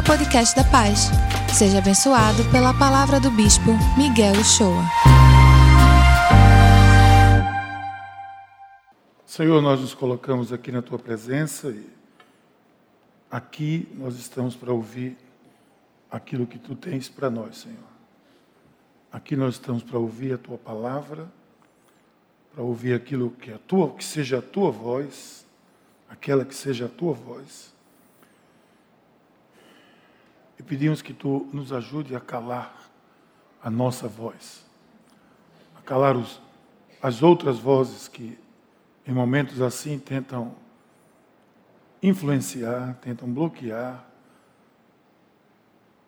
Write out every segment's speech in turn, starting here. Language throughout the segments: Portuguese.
ao podcast da Paz. Seja abençoado pela palavra do Bispo Miguel Uchoa. Senhor, nós nos colocamos aqui na tua presença e aqui nós estamos para ouvir aquilo que tu tens para nós, Senhor. Aqui nós estamos para ouvir a tua palavra, para ouvir aquilo que é a tua, que seja a tua voz, aquela que seja a tua voz. E pedimos que tu nos ajude a calar a nossa voz, a calar os, as outras vozes que, em momentos assim, tentam influenciar, tentam bloquear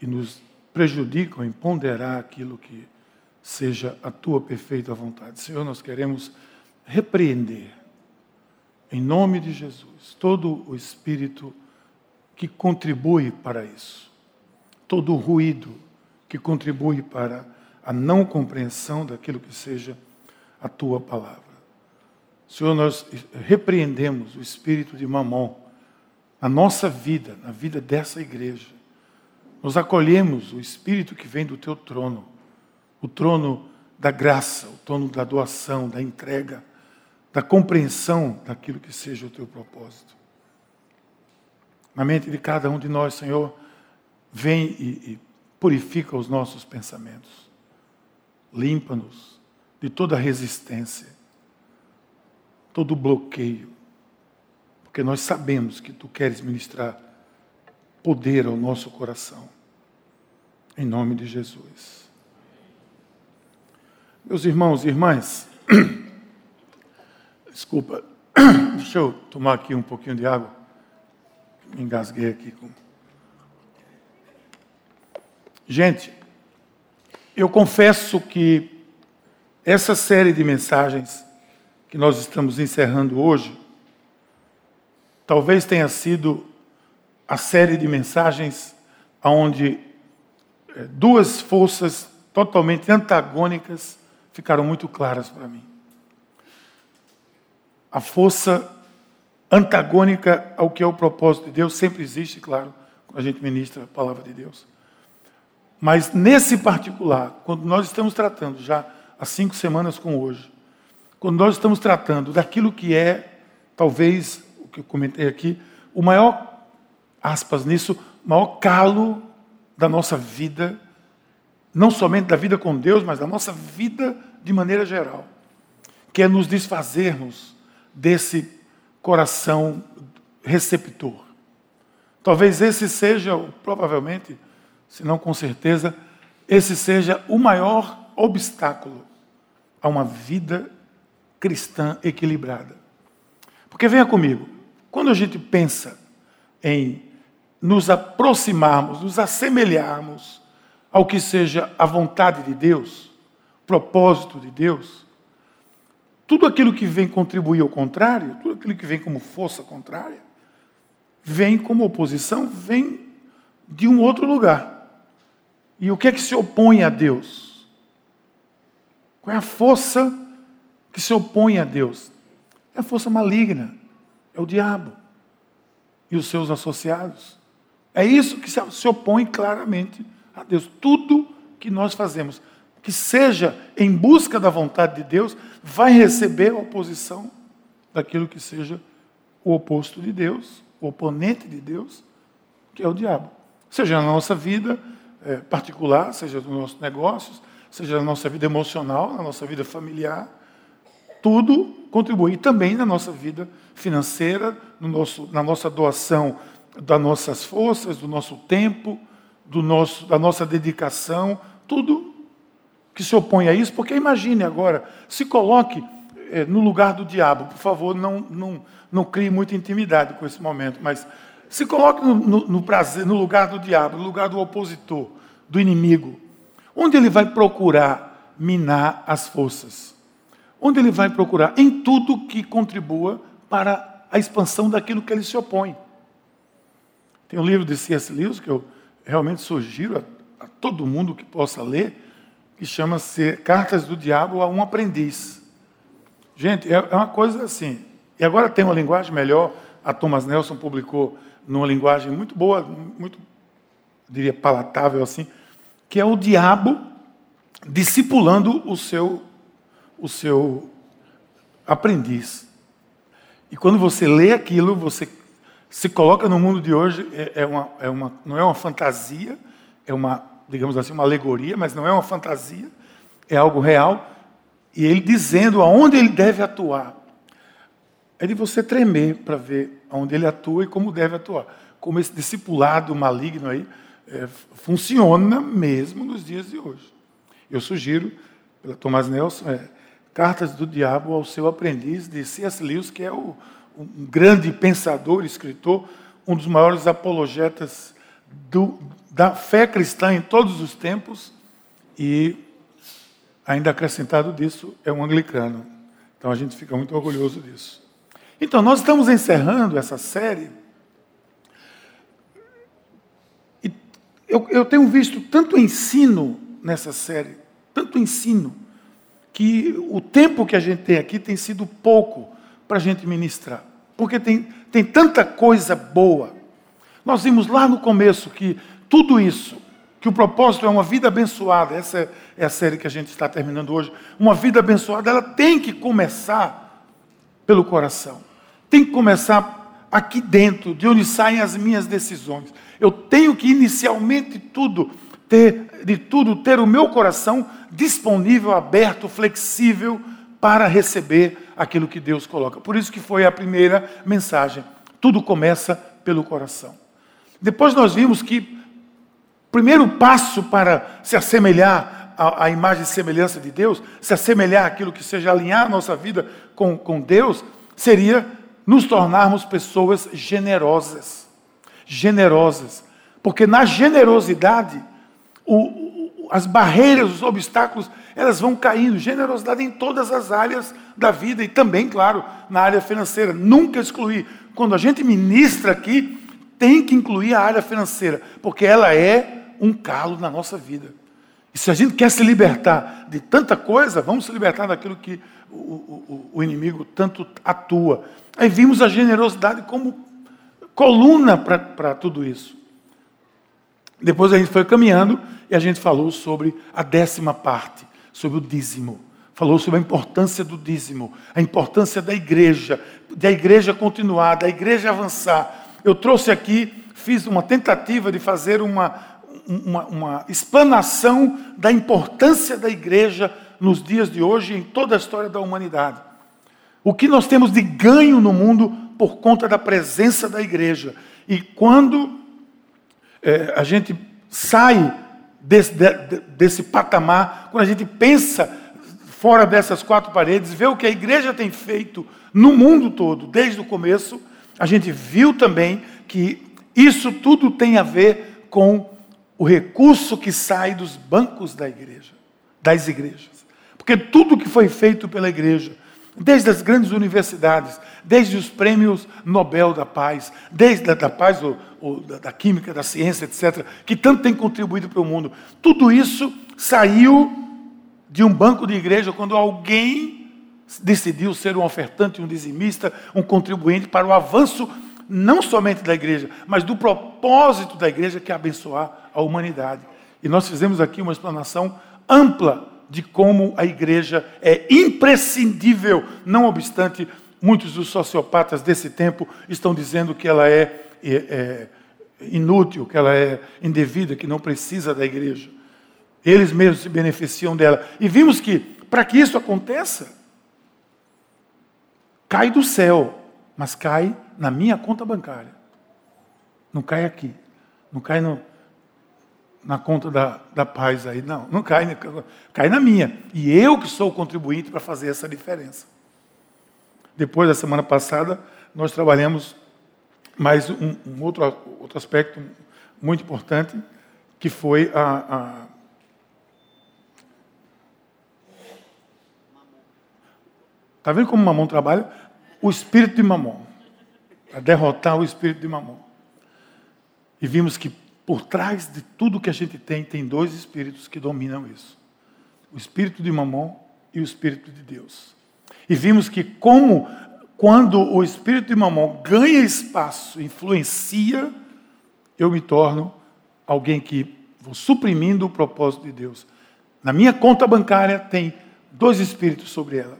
e nos prejudicam em ponderar aquilo que seja a tua perfeita vontade. Senhor, nós queremos repreender, em nome de Jesus, todo o espírito que contribui para isso todo o ruído que contribui para a não compreensão daquilo que seja a tua palavra. Senhor, nós repreendemos o espírito de mamon na nossa vida, na vida dessa igreja. Nós acolhemos o espírito que vem do teu trono, o trono da graça, o trono da doação, da entrega, da compreensão daquilo que seja o teu propósito. Na mente de cada um de nós, Senhor, vem e, e purifica os nossos pensamentos, limpa-nos de toda resistência, todo bloqueio, porque nós sabemos que tu queres ministrar poder ao nosso coração, em nome de Jesus. Meus irmãos e irmãs, desculpa, deixa eu tomar aqui um pouquinho de água, me engasguei aqui com. Gente, eu confesso que essa série de mensagens que nós estamos encerrando hoje, talvez tenha sido a série de mensagens onde eh, duas forças totalmente antagônicas ficaram muito claras para mim. A força antagônica ao que é o propósito de Deus sempre existe, claro, quando a gente ministra a palavra de Deus. Mas nesse particular, quando nós estamos tratando já há cinco semanas com hoje, quando nós estamos tratando daquilo que é, talvez, o que eu comentei aqui, o maior, aspas nisso, maior calo da nossa vida, não somente da vida com Deus, mas da nossa vida de maneira geral, que é nos desfazermos desse coração receptor. Talvez esse seja, provavelmente, se não com certeza, esse seja o maior obstáculo a uma vida cristã equilibrada. Porque venha comigo, quando a gente pensa em nos aproximarmos, nos assemelharmos ao que seja a vontade de Deus, propósito de Deus, tudo aquilo que vem contribuir ao contrário, tudo aquilo que vem como força contrária, vem como oposição, vem de um outro lugar. E o que é que se opõe a Deus? Qual é a força que se opõe a Deus? É a força maligna, é o diabo e os seus associados. É isso que se opõe claramente a Deus. Tudo que nós fazemos, que seja em busca da vontade de Deus, vai receber a oposição daquilo que seja o oposto de Deus, o oponente de Deus, que é o diabo. Seja na nossa vida, é, particular, seja nos nossos negócios, seja na nossa vida emocional, na nossa vida familiar, tudo contribui. Também na nossa vida financeira, no nosso, na nossa doação das nossas forças, do nosso tempo, do nosso, da nossa dedicação, tudo que se opõe a isso, porque imagine agora, se coloque é, no lugar do diabo, por favor, não, não, não crie muita intimidade com esse momento, mas se coloque no, no, no, prazer, no lugar do diabo, no lugar do opositor, do inimigo. Onde ele vai procurar minar as forças? Onde ele vai procurar? Em tudo que contribua para a expansão daquilo que ele se opõe. Tem um livro de C.S. Lewis que eu realmente sugiro a, a todo mundo que possa ler, que chama-se Cartas do Diabo a um Aprendiz. Gente, é, é uma coisa assim. E agora tem uma linguagem melhor. A Thomas Nelson publicou numa linguagem muito boa, muito diria palatável assim, que é o diabo discipulando o seu, o seu aprendiz. E quando você lê aquilo, você se coloca no mundo de hoje, é, é, uma, é uma, não é uma fantasia, é uma, digamos assim, uma alegoria, mas não é uma fantasia, é algo real. E ele dizendo aonde ele deve atuar. É de você tremer para ver aonde ele atua e como deve atuar. Como esse discipulado maligno aí é, funciona mesmo nos dias de hoje. Eu sugiro, pela Thomas Nelson, é, Cartas do Diabo ao seu aprendiz, de C.S. Lewis, que é o, um grande pensador, escritor, um dos maiores apologetas do, da fé cristã em todos os tempos e, ainda acrescentado disso, é um anglicano. Então a gente fica muito orgulhoso disso. Então, nós estamos encerrando essa série. E eu, eu tenho visto tanto ensino nessa série, tanto ensino, que o tempo que a gente tem aqui tem sido pouco para a gente ministrar. Porque tem, tem tanta coisa boa. Nós vimos lá no começo que tudo isso, que o propósito é uma vida abençoada, essa é a série que a gente está terminando hoje. Uma vida abençoada, ela tem que começar pelo coração. Tem que começar aqui dentro, de onde saem as minhas decisões. Eu tenho que inicialmente tudo ter de tudo ter o meu coração disponível, aberto, flexível para receber aquilo que Deus coloca. Por isso que foi a primeira mensagem. Tudo começa pelo coração. Depois nós vimos que o primeiro passo para se assemelhar à, imagem e semelhança de Deus, se assemelhar àquilo que seja alinhar a nossa vida com, com Deus, seria nos tornarmos pessoas generosas. Generosas. Porque na generosidade, o, as barreiras, os obstáculos, elas vão caindo. Generosidade em todas as áreas da vida e também, claro, na área financeira. Nunca excluir. Quando a gente ministra aqui, tem que incluir a área financeira, porque ela é um calo na nossa vida. E se a gente quer se libertar de tanta coisa, vamos se libertar daquilo que o, o, o inimigo tanto atua. Aí vimos a generosidade como coluna para tudo isso. Depois a gente foi caminhando e a gente falou sobre a décima parte, sobre o dízimo. Falou sobre a importância do dízimo, a importância da igreja, da igreja continuar, da igreja avançar. Eu trouxe aqui, fiz uma tentativa de fazer uma, uma, uma explanação da importância da igreja nos dias de hoje e em toda a história da humanidade. O que nós temos de ganho no mundo por conta da presença da igreja. E quando é, a gente sai desse, de, desse patamar, quando a gente pensa fora dessas quatro paredes, vê o que a igreja tem feito no mundo todo, desde o começo, a gente viu também que isso tudo tem a ver com o recurso que sai dos bancos da igreja, das igrejas. Porque tudo que foi feito pela igreja, desde as grandes universidades, desde os prêmios Nobel da Paz, desde a da paz, ou, ou da, da, química, da ciência, etc., que tanto tem contribuído para o mundo. Tudo isso saiu de um banco de igreja quando alguém decidiu ser um ofertante, um dizimista, um contribuinte para o avanço não somente da igreja, mas do propósito da igreja que é abençoar a humanidade. E nós fizemos aqui uma explanação ampla de como a igreja é imprescindível, não obstante muitos dos sociopatas desse tempo estão dizendo que ela é, é, é inútil, que ela é indevida, que não precisa da igreja. Eles mesmos se beneficiam dela. E vimos que, para que isso aconteça, cai do céu, mas cai na minha conta bancária. Não cai aqui. Não cai no, na conta da, da paz aí. Não, não cai, cai na minha. E eu que sou o contribuinte para fazer essa diferença. Depois da semana passada, nós trabalhamos mais um, um outro, outro aspecto muito importante, que foi a, a Está vendo como Mamon trabalha? O espírito de Mamon. Para derrotar o espírito de Mamon. E vimos que por trás de tudo que a gente tem, tem dois espíritos que dominam isso: o espírito de Mamon e o espírito de Deus. E vimos que, como quando o espírito de Mamon ganha espaço, influencia, eu me torno alguém que vou suprimindo o propósito de Deus. Na minha conta bancária tem dois espíritos sobre ela.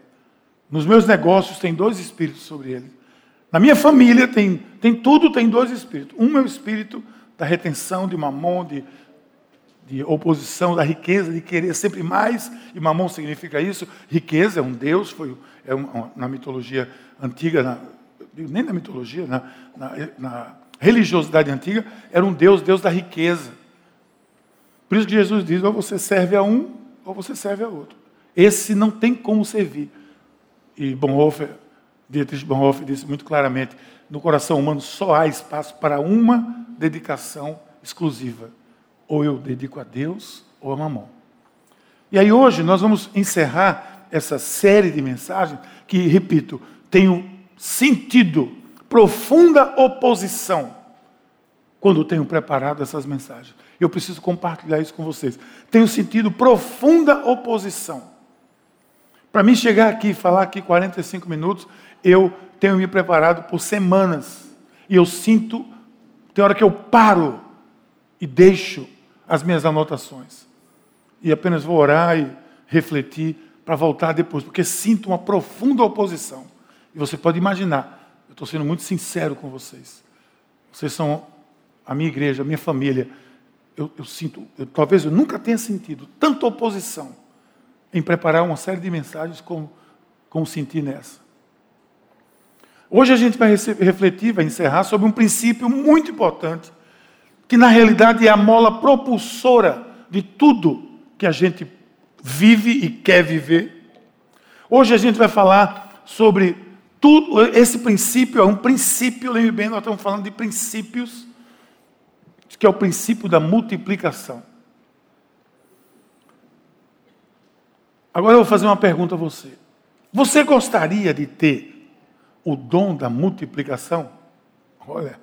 Nos meus negócios tem dois espíritos sobre ele. Na minha família tem, tem tudo, tem dois espíritos. Um é o espírito da retenção, de mamon, de, de oposição, da riqueza, de querer sempre mais. E mamon significa isso. Riqueza é um Deus, foi é um, na mitologia antiga, na, nem na mitologia, na, na, na religiosidade antiga, era um Deus, Deus da riqueza. Por isso que Jesus diz: ou você serve a um, ou você serve a outro. Esse não tem como servir. E Bonhoeffer, Dietrich Bonhoeffer disse muito claramente: no coração humano só há espaço para uma dedicação exclusiva. Ou eu dedico a Deus ou a mamão. E aí hoje nós vamos encerrar essa série de mensagens que, repito, tem um sentido, profunda oposição quando tenho preparado essas mensagens. Eu preciso compartilhar isso com vocês. Tenho sentido profunda oposição. Para mim chegar aqui e falar aqui 45 minutos, eu tenho me preparado por semanas. E eu sinto, tem hora que eu paro e deixo as minhas anotações. E apenas vou orar e refletir para voltar depois, porque sinto uma profunda oposição. E você pode imaginar, eu estou sendo muito sincero com vocês. Vocês são a minha igreja, a minha família. Eu, eu sinto, eu, talvez eu nunca tenha sentido tanta oposição em preparar uma série de mensagens como, como senti nessa. Hoje a gente vai refletir, vai encerrar sobre um princípio muito importante, que na realidade é a mola propulsora de tudo que a gente vive e quer viver. Hoje a gente vai falar sobre tudo, esse princípio é um princípio, lembre bem, nós estamos falando de princípios, que é o princípio da multiplicação. Agora eu vou fazer uma pergunta a você. Você gostaria de ter o dom da multiplicação? Olha,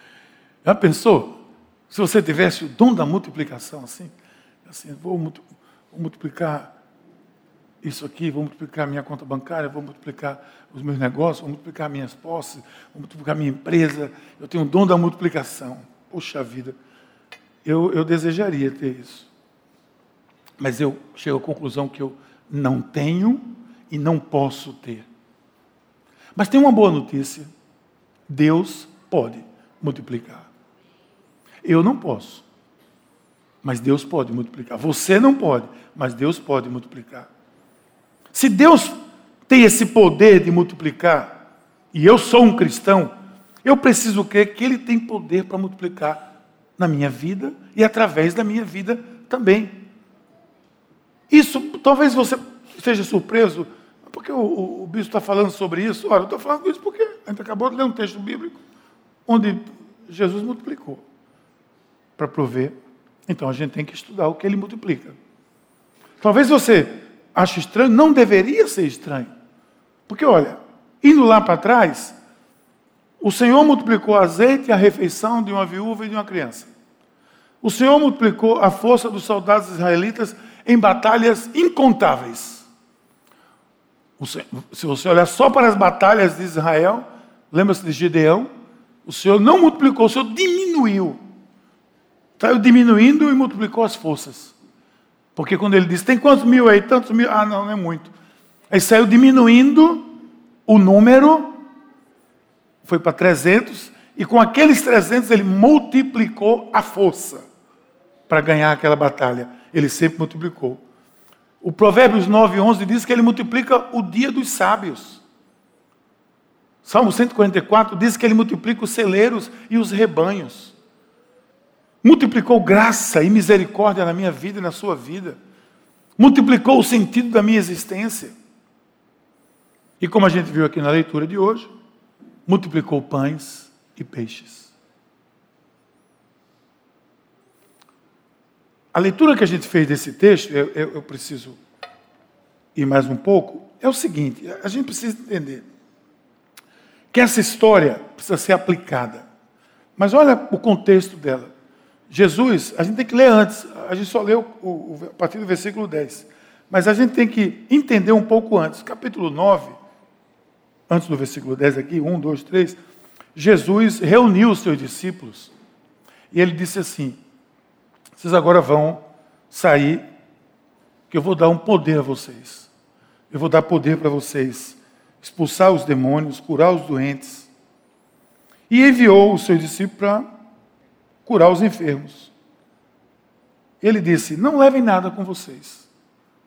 já pensou? Se você tivesse o dom da multiplicação assim, assim, vou vou multiplicar isso aqui, vou multiplicar minha conta bancária, vou multiplicar os meus negócios, vou multiplicar minhas posses, vou multiplicar minha empresa. Eu tenho o dom da multiplicação. Poxa vida, eu, eu desejaria ter isso. Mas eu chego à conclusão que eu não tenho e não posso ter. Mas tem uma boa notícia: Deus pode multiplicar. Eu não posso. Mas Deus pode multiplicar. Você não pode, mas Deus pode multiplicar. Se Deus tem esse poder de multiplicar, e eu sou um cristão, eu preciso crer que Ele tem poder para multiplicar na minha vida e através da minha vida também. Isso, talvez você esteja surpreso, porque o, o, o bispo está falando sobre isso. Olha, eu estou falando isso porque a gente acabou de ler um texto bíblico onde Jesus multiplicou para prover então a gente tem que estudar o que ele multiplica. Talvez você ache estranho, não deveria ser estranho. Porque, olha, indo lá para trás, o Senhor multiplicou azeite e a refeição de uma viúva e de uma criança. O Senhor multiplicou a força dos soldados israelitas em batalhas incontáveis. Se você olhar só para as batalhas de Israel, lembra-se de Gideão? O Senhor não multiplicou, o Senhor diminuiu Saiu diminuindo e multiplicou as forças. Porque quando ele disse, tem quantos mil aí? Tantos mil? Ah, não, não é muito. Aí saiu diminuindo o número, foi para 300, e com aqueles 300 ele multiplicou a força para ganhar aquela batalha. Ele sempre multiplicou. O Provérbios 9, 11 diz que ele multiplica o dia dos sábios. Salmo 144 diz que ele multiplica os celeiros e os rebanhos multiplicou graça e misericórdia na minha vida e na sua vida, multiplicou o sentido da minha existência. E como a gente viu aqui na leitura de hoje, multiplicou pães e peixes. A leitura que a gente fez desse texto, eu, eu, eu preciso ir mais um pouco, é o seguinte: a gente precisa entender que essa história precisa ser aplicada. Mas olha o contexto dela. Jesus, a gente tem que ler antes, a gente só leu o, a partir do versículo 10. Mas a gente tem que entender um pouco antes. Capítulo 9, antes do versículo 10 aqui, 1, 2, 3, Jesus reuniu os seus discípulos e ele disse assim: Vocês agora vão sair, que eu vou dar um poder a vocês. Eu vou dar poder para vocês expulsar os demônios, curar os doentes. E enviou os seus discípulos para curar os enfermos. Ele disse: Não levem nada com vocês.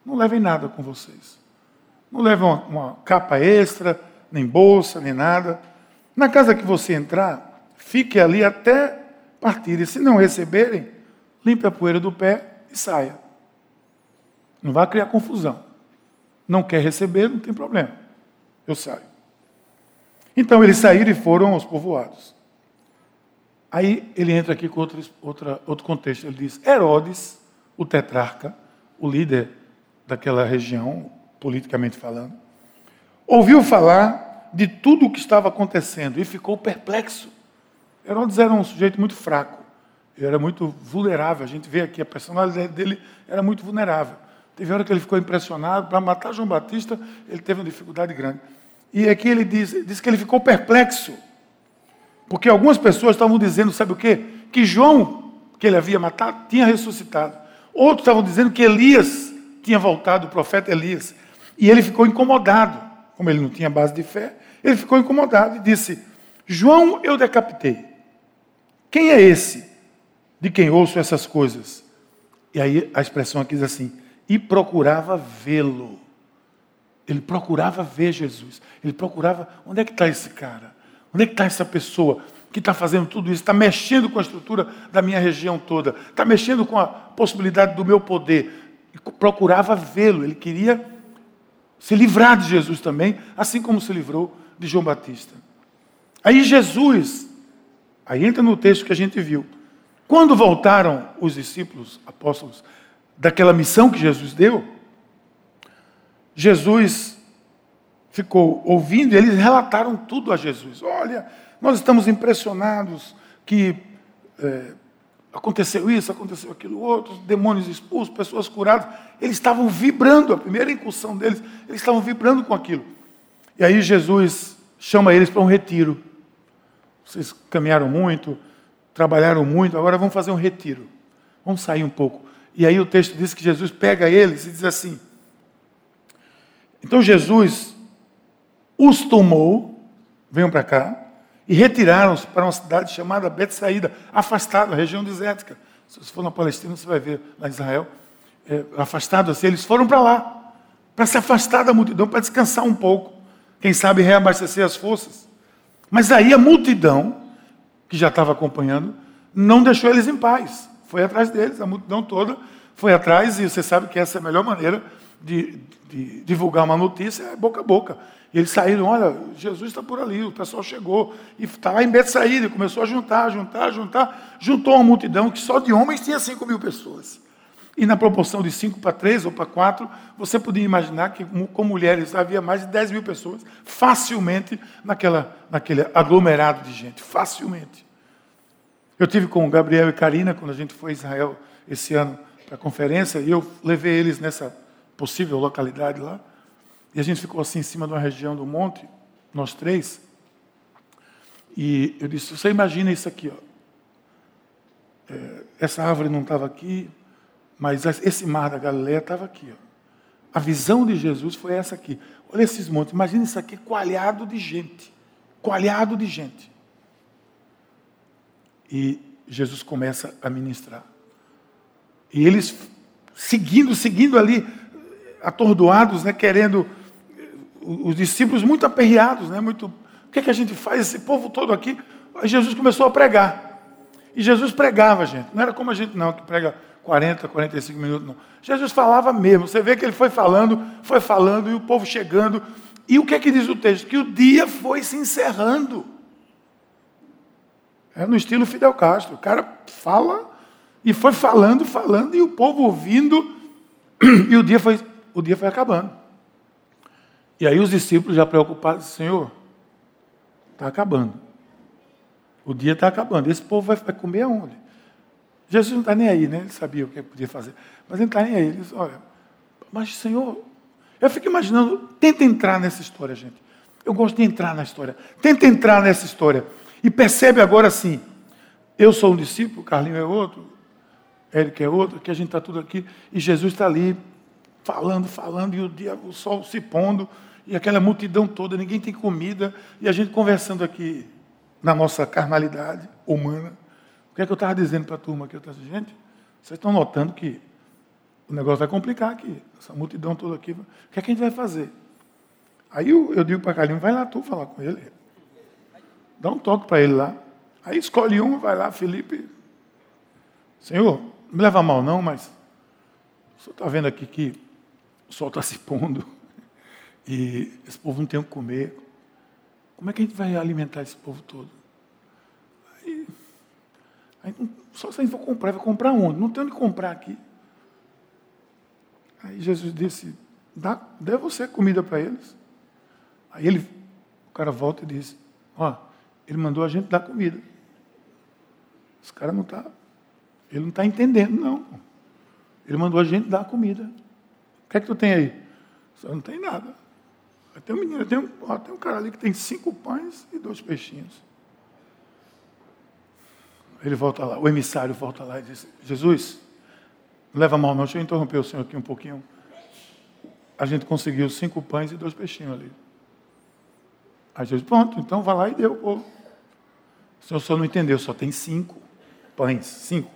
Não levem nada com vocês. Não levem uma, uma capa extra, nem bolsa, nem nada. Na casa que você entrar, fique ali até partir. E se não receberem, limpe a poeira do pé e saia. Não vai criar confusão. Não quer receber, não tem problema. Eu saio. Então eles saíram e foram aos povoados. Aí ele entra aqui com outro, outra, outro contexto. Ele diz: Herodes, o tetrarca, o líder daquela região, politicamente falando, ouviu falar de tudo o que estava acontecendo e ficou perplexo. Herodes era um sujeito muito fraco, ele era muito vulnerável. A gente vê aqui a personalidade dele era muito vulnerável. Teve hora que ele ficou impressionado para matar João Batista, ele teve uma dificuldade grande. E aqui ele diz, diz que ele ficou perplexo porque algumas pessoas estavam dizendo, sabe o quê? Que João, que ele havia matado, tinha ressuscitado. Outros estavam dizendo que Elias tinha voltado, o profeta Elias. E ele ficou incomodado. Como ele não tinha base de fé, ele ficou incomodado e disse: João eu decapitei. Quem é esse de quem ouço essas coisas? E aí a expressão aqui diz assim: e procurava vê-lo. Ele procurava ver Jesus. Ele procurava, onde é que está esse cara? Onde é que está essa pessoa que está fazendo tudo isso? Está mexendo com a estrutura da minha região toda, está mexendo com a possibilidade do meu poder. E procurava vê-lo, ele queria se livrar de Jesus também, assim como se livrou de João Batista. Aí Jesus, aí entra no texto que a gente viu. Quando voltaram os discípulos, apóstolos, daquela missão que Jesus deu, Jesus ficou ouvindo e eles relataram tudo a Jesus. Olha, nós estamos impressionados que é, aconteceu isso, aconteceu aquilo outro, demônios expulsos, pessoas curadas. Eles estavam vibrando, a primeira incursão deles, eles estavam vibrando com aquilo. E aí Jesus chama eles para um retiro. Vocês caminharam muito, trabalharam muito, agora vamos fazer um retiro. Vamos sair um pouco. E aí o texto diz que Jesus pega eles e diz assim. Então Jesus os tomou, venham para cá, e retiraram-se para uma cidade chamada Betsaída, afastada, região desértica. Se você for na Palestina, você vai ver lá em Israel, é, afastado assim, eles foram para lá, para se afastar da multidão, para descansar um pouco, quem sabe reabastecer as forças. Mas aí a multidão, que já estava acompanhando, não deixou eles em paz. Foi atrás deles, a multidão toda foi atrás, e você sabe que essa é a melhor maneira de, de divulgar uma notícia, é boca a boca. E eles saíram, olha, Jesus está por ali, o pessoal chegou, e está lá em Betsaída, começou a juntar, juntar, juntar, juntou uma multidão que só de homens tinha 5 mil pessoas. E na proporção de 5 para 3 ou para 4, você podia imaginar que com mulheres havia mais de 10 mil pessoas, facilmente, naquela, naquele aglomerado de gente, facilmente. Eu tive com o Gabriel e Karina, quando a gente foi a Israel esse ano para a conferência, e eu levei eles nessa possível localidade lá. E a gente ficou assim em cima de uma região do monte, nós três. E eu disse: Você imagina isso aqui, ó. É, essa árvore não estava aqui, mas esse mar da Galileia estava aqui. Ó. A visão de Jesus foi essa aqui. Olha esses montes, imagina isso aqui coalhado de gente. Coalhado de gente. E Jesus começa a ministrar. E eles seguindo, seguindo ali, atordoados, né, querendo os discípulos muito aperreados, né? Muito, o que, é que a gente faz? Esse povo todo aqui. Aí Jesus começou a pregar. E Jesus pregava, gente. Não era como a gente não, que prega 40, 45 minutos, não. Jesus falava mesmo. Você vê que ele foi falando, foi falando, e o povo chegando. E o que é que diz o texto? Que o dia foi se encerrando. É no estilo Fidel Castro. O cara fala e foi falando, falando, e o povo ouvindo, e o dia foi, o dia foi acabando. E aí os discípulos já preocupados, Senhor, está acabando. O dia está acabando. Esse povo vai, vai comer aonde? Jesus não está nem aí, né? Ele sabia o que podia fazer. Mas ele não está nem aí. Ele diz, olha, mas Senhor, eu fico imaginando, tenta entrar nessa história, gente. Eu gosto de entrar na história. Tenta entrar nessa história. E percebe agora assim, eu sou um discípulo, Carlinho é outro, Érica é outra, que a gente está tudo aqui, e Jesus está ali, falando, falando, e o, dia, o sol se pondo, e aquela multidão toda, ninguém tem comida, e a gente conversando aqui na nossa carnalidade humana. Que é que eu estava dizendo para a turma aqui? Eu estava dizendo, gente, vocês estão notando que o negócio vai complicar aqui, essa multidão toda aqui. O que é que a gente vai fazer? Aí eu, eu digo para Carlinhos, vai lá tu falar com ele. Dá um toque para ele lá. Aí escolhe um, vai lá, Felipe. Senhor, não me leva mal não, mas o senhor está vendo aqui que o sol está se pondo e esse povo não tem o que comer. Como é que a gente vai alimentar esse povo todo? Aí, aí só se a gente for comprar, vai comprar onde? Não tem onde comprar aqui. Aí Jesus disse, dá, dê você comida para eles. Aí ele, o cara volta e diz, ó, ele mandou a gente dar comida. Os caras não tá, ele não está entendendo, não. Ele mandou a gente dar comida. O que é que tu tem aí? Só não tem nada. Tem um menino, tem um, ó, tem um cara ali que tem cinco pães e dois peixinhos. Ele volta lá, o emissário volta lá e diz, Jesus, leva mal não, deixa eu interromper o senhor aqui um pouquinho. A gente conseguiu cinco pães e dois peixinhos ali. Aí Jesus, pronto, então vai lá e deu o. O senhor só não entendeu, só tem cinco pães, cinco,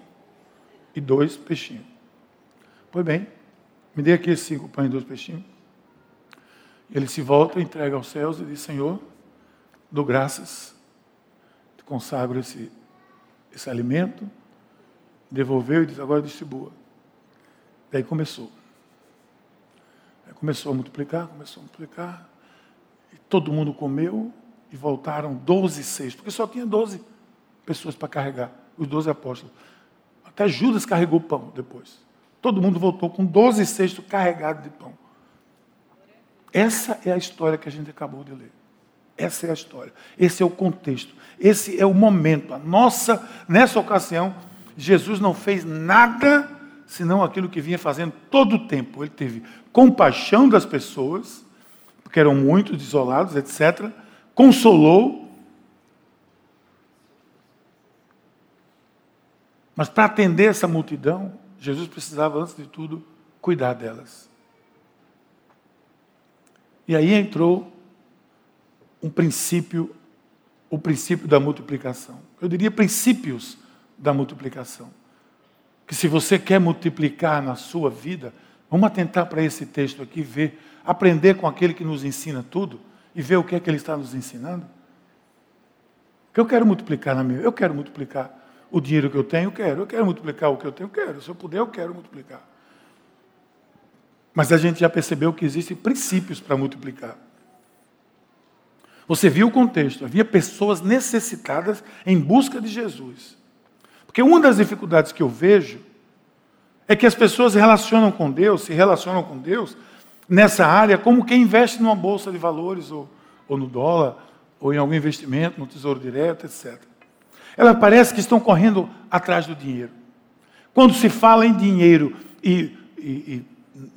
e dois peixinhos. Pois bem, me dê aqui cinco pães e dois peixinhos. Ele se volta, entrega aos céus e diz, Senhor, dou graças, te consagro esse, esse alimento, devolveu e diz, agora distribua. Daí começou. Começou a multiplicar, começou a multiplicar. E todo mundo comeu e voltaram 12 seis, porque só tinha 12 pessoas para carregar, os 12 apóstolos. Até Judas carregou pão depois. Todo mundo voltou com 12 cestos carregados de pão. Essa é a história que a gente acabou de ler. Essa é a história. Esse é o contexto. Esse é o momento. A nossa, nessa ocasião, Jesus não fez nada senão aquilo que vinha fazendo todo o tempo. Ele teve compaixão das pessoas, porque eram muitos isolados, etc. Consolou. Mas para atender essa multidão, Jesus precisava, antes de tudo, cuidar delas. E aí entrou um princípio, o princípio da multiplicação. Eu diria princípios da multiplicação que se você quer multiplicar na sua vida, vamos atentar para esse texto aqui, ver, aprender com aquele que nos ensina tudo e ver o que é que ele está nos ensinando. Que eu quero multiplicar na minha, eu quero multiplicar o dinheiro que eu tenho, eu quero, eu quero multiplicar o que eu tenho, eu quero. Se eu puder, eu quero multiplicar. Mas a gente já percebeu que existem princípios para multiplicar. Você viu o contexto, havia pessoas necessitadas em busca de Jesus. Porque uma das dificuldades que eu vejo é que as pessoas relacionam com Deus, se relacionam com Deus nessa área como quem investe numa bolsa de valores ou, ou no dólar ou em algum investimento, no tesouro direto, etc. Ela parece que estão correndo atrás do dinheiro. Quando se fala em dinheiro e, e, e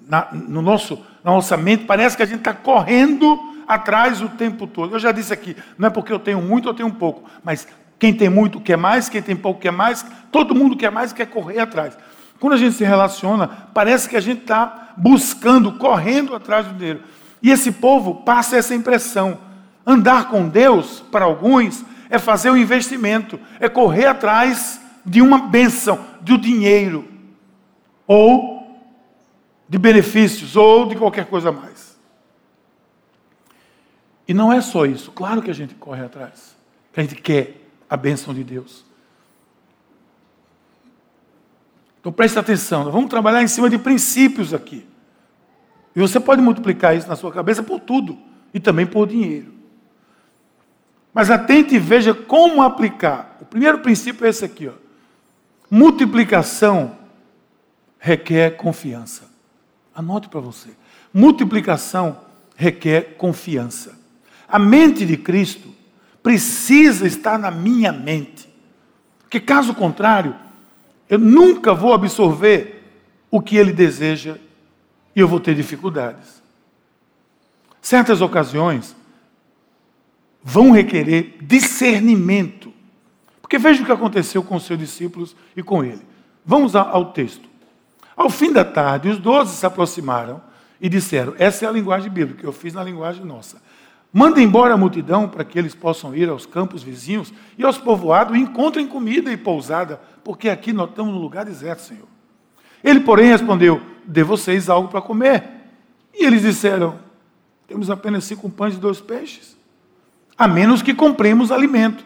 na, no nosso, na nossa mente, parece que a gente está correndo atrás o tempo todo. Eu já disse aqui, não é porque eu tenho muito ou tenho pouco, mas quem tem muito quer mais, quem tem pouco quer mais, todo mundo quer mais e quer correr atrás. Quando a gente se relaciona, parece que a gente está buscando, correndo atrás do dinheiro. E esse povo passa essa impressão. Andar com Deus, para alguns, é fazer um investimento, é correr atrás de uma bênção, do dinheiro, ou de benefícios, ou de qualquer coisa mais. E não é só isso. Claro que a gente corre atrás, que a gente quer a bênção de Deus. Então preste atenção, nós vamos trabalhar em cima de princípios aqui. E você pode multiplicar isso na sua cabeça por tudo, e também por dinheiro. Mas atente e veja como aplicar. O primeiro princípio é esse aqui, ó. Multiplicação requer confiança. Anote para você. Multiplicação requer confiança. A mente de Cristo precisa estar na minha mente. Porque caso contrário, eu nunca vou absorver o que ele deseja e eu vou ter dificuldades. Certas ocasiões vão requerer discernimento. Porque veja o que aconteceu com os seus discípulos e com ele. Vamos ao texto. Ao fim da tarde, os doze se aproximaram e disseram: Essa é a linguagem bíblica, eu fiz na linguagem nossa. Manda embora a multidão para que eles possam ir aos campos vizinhos e aos povoados e encontrem comida e pousada, porque aqui nós estamos no lugar deserto, Senhor. Ele, porém, respondeu: Dê vocês algo para comer. E eles disseram: Temos apenas cinco pães e dois peixes, a menos que compremos alimento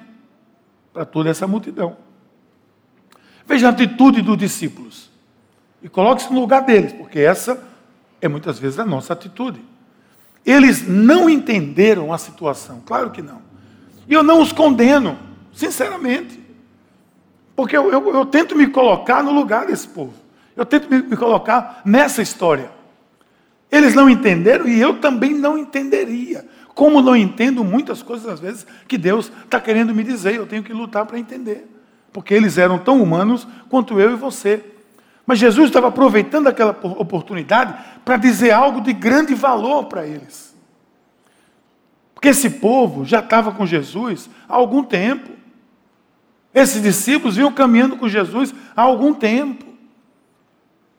para toda essa multidão. Veja a atitude dos discípulos e coloque-se no lugar deles, porque essa é muitas vezes a nossa atitude. Eles não entenderam a situação, claro que não. E eu não os condeno, sinceramente. Porque eu, eu, eu tento me colocar no lugar desse povo. Eu tento me, me colocar nessa história. Eles não entenderam e eu também não entenderia. Como não entendo muitas coisas, às vezes, que Deus está querendo me dizer, eu tenho que lutar para entender. Porque eles eram tão humanos quanto eu e você. Mas Jesus estava aproveitando aquela oportunidade para dizer algo de grande valor para eles. Porque esse povo já estava com Jesus há algum tempo. Esses discípulos vinham caminhando com Jesus há algum tempo.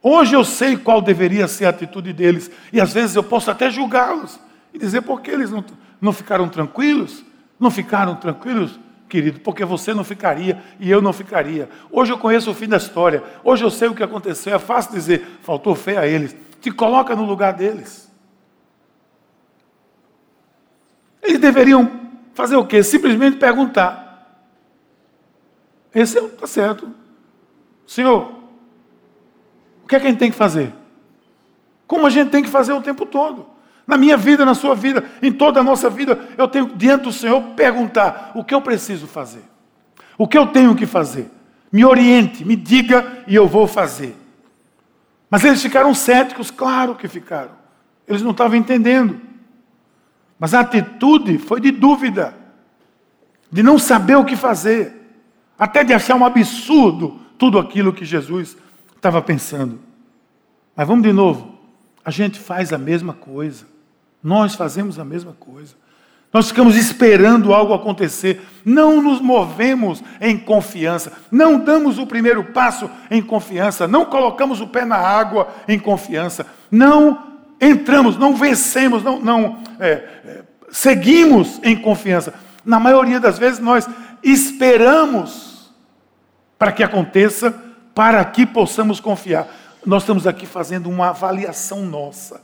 Hoje eu sei qual deveria ser a atitude deles, e às vezes eu posso até julgá-los e dizer por que eles não, não ficaram tranquilos. Não ficaram tranquilos querido, porque você não ficaria e eu não ficaria. Hoje eu conheço o fim da história, hoje eu sei o que aconteceu. É fácil dizer, faltou fé a eles. Te coloca no lugar deles. Eles deveriam fazer o quê? Simplesmente perguntar. Esse é está certo. Senhor, o que é que a gente tem que fazer? Como a gente tem que fazer o tempo todo? Na minha vida, na sua vida, em toda a nossa vida, eu tenho diante do Senhor perguntar: o que eu preciso fazer? O que eu tenho que fazer? Me oriente, me diga e eu vou fazer. Mas eles ficaram céticos, claro que ficaram. Eles não estavam entendendo. Mas a atitude foi de dúvida, de não saber o que fazer, até de achar um absurdo tudo aquilo que Jesus estava pensando. Mas vamos de novo. A gente faz a mesma coisa. Nós fazemos a mesma coisa. Nós ficamos esperando algo acontecer, não nos movemos em confiança, não damos o primeiro passo em confiança, não colocamos o pé na água em confiança, não entramos, não vencemos, não, não é, é, seguimos em confiança. Na maioria das vezes nós esperamos para que aconteça, para que possamos confiar. Nós estamos aqui fazendo uma avaliação nossa.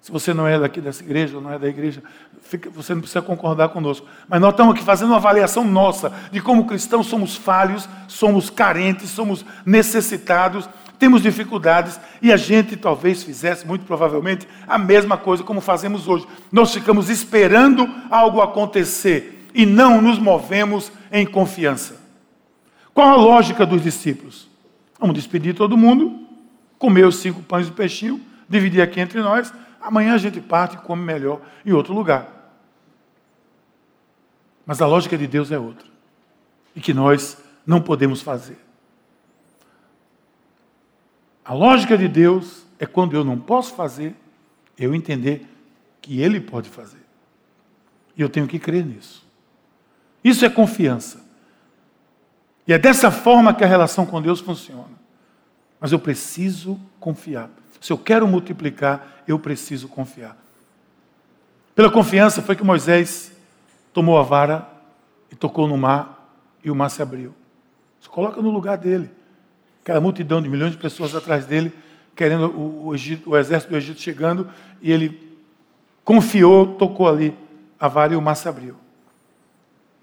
Se você não é daqui dessa igreja, ou não é da igreja, fica, você não precisa concordar conosco. Mas nós estamos aqui fazendo uma avaliação nossa de como cristãos somos falhos, somos carentes, somos necessitados, temos dificuldades e a gente talvez fizesse, muito provavelmente, a mesma coisa como fazemos hoje. Nós ficamos esperando algo acontecer e não nos movemos em confiança. Qual a lógica dos discípulos? Vamos despedir todo mundo, comer os cinco pães e peixinho, dividir aqui entre nós Amanhã a gente parte e come melhor em outro lugar. Mas a lógica de Deus é outra. E que nós não podemos fazer. A lógica de Deus é quando eu não posso fazer, eu entender que Ele pode fazer. E eu tenho que crer nisso. Isso é confiança. E é dessa forma que a relação com Deus funciona. Mas eu preciso confiar. Se eu quero multiplicar, eu preciso confiar. Pela confiança foi que Moisés tomou a vara e tocou no mar e o mar se abriu. Se coloca no lugar dele. Aquela multidão de milhões de pessoas atrás dele, querendo o, o, Egito, o exército do Egito chegando, e ele confiou, tocou ali a vara e o mar se abriu.